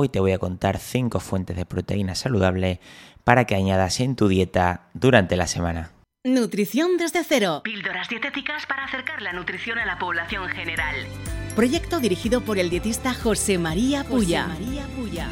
Hoy te voy a contar 5 fuentes de proteína saludable para que añadas en tu dieta durante la semana. Nutrición desde cero. Píldoras dietéticas para acercar la nutrición a la población general. Proyecto dirigido por el dietista José María Puya. María Puya.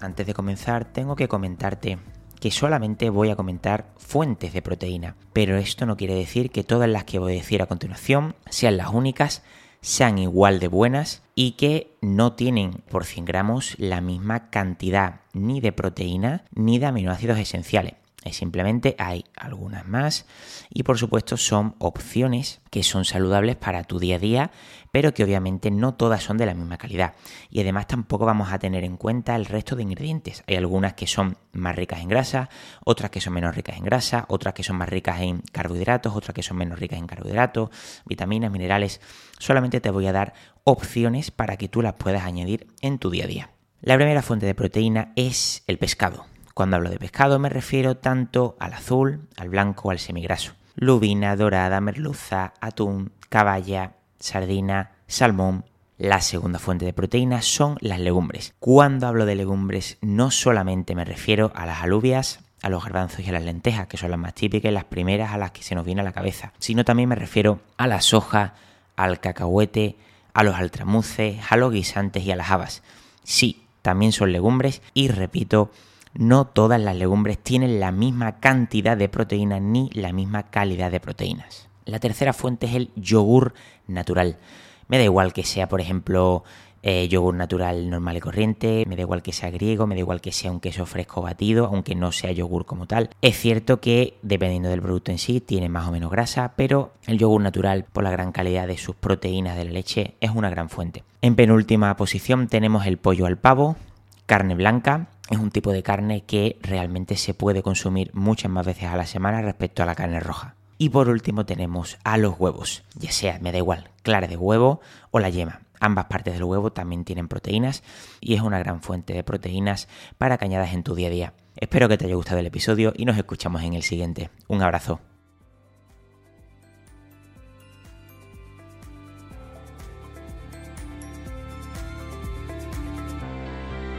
Antes de comenzar, tengo que comentarte que solamente voy a comentar fuentes de proteína, pero esto no quiere decir que todas las que voy a decir a continuación sean las únicas, sean igual de buenas y que no tienen por 100 gramos la misma cantidad ni de proteína ni de aminoácidos esenciales. Simplemente hay algunas más y por supuesto son opciones que son saludables para tu día a día, pero que obviamente no todas son de la misma calidad. Y además tampoco vamos a tener en cuenta el resto de ingredientes. Hay algunas que son más ricas en grasa, otras que son menos ricas en grasa, otras que son más ricas en carbohidratos, otras que son menos ricas en carbohidratos, vitaminas, minerales. Solamente te voy a dar opciones para que tú las puedas añadir en tu día a día. La primera fuente de proteína es el pescado. Cuando hablo de pescado me refiero tanto al azul, al blanco al semigraso. Lubina, dorada, merluza, atún, caballa, sardina, salmón. La segunda fuente de proteína son las legumbres. Cuando hablo de legumbres no solamente me refiero a las alubias, a los garbanzos y a las lentejas, que son las más típicas y las primeras a las que se nos viene a la cabeza, sino también me refiero a la soja, al cacahuete, a los altramuces, a los guisantes y a las habas. Sí, también son legumbres y repito, no todas las legumbres tienen la misma cantidad de proteínas ni la misma calidad de proteínas. La tercera fuente es el yogur natural. Me da igual que sea, por ejemplo, eh, yogur natural normal y corriente, me da igual que sea griego, me da igual que sea un queso fresco batido, aunque no sea yogur como tal. Es cierto que dependiendo del producto en sí tiene más o menos grasa, pero el yogur natural por la gran calidad de sus proteínas de la leche es una gran fuente. En penúltima posición tenemos el pollo al pavo, carne blanca, es un tipo de carne que realmente se puede consumir muchas más veces a la semana respecto a la carne roja. Y por último tenemos a los huevos, ya sea, me da igual, clara de huevo o la yema. Ambas partes del huevo también tienen proteínas y es una gran fuente de proteínas para cañadas en tu día a día. Espero que te haya gustado el episodio y nos escuchamos en el siguiente. Un abrazo.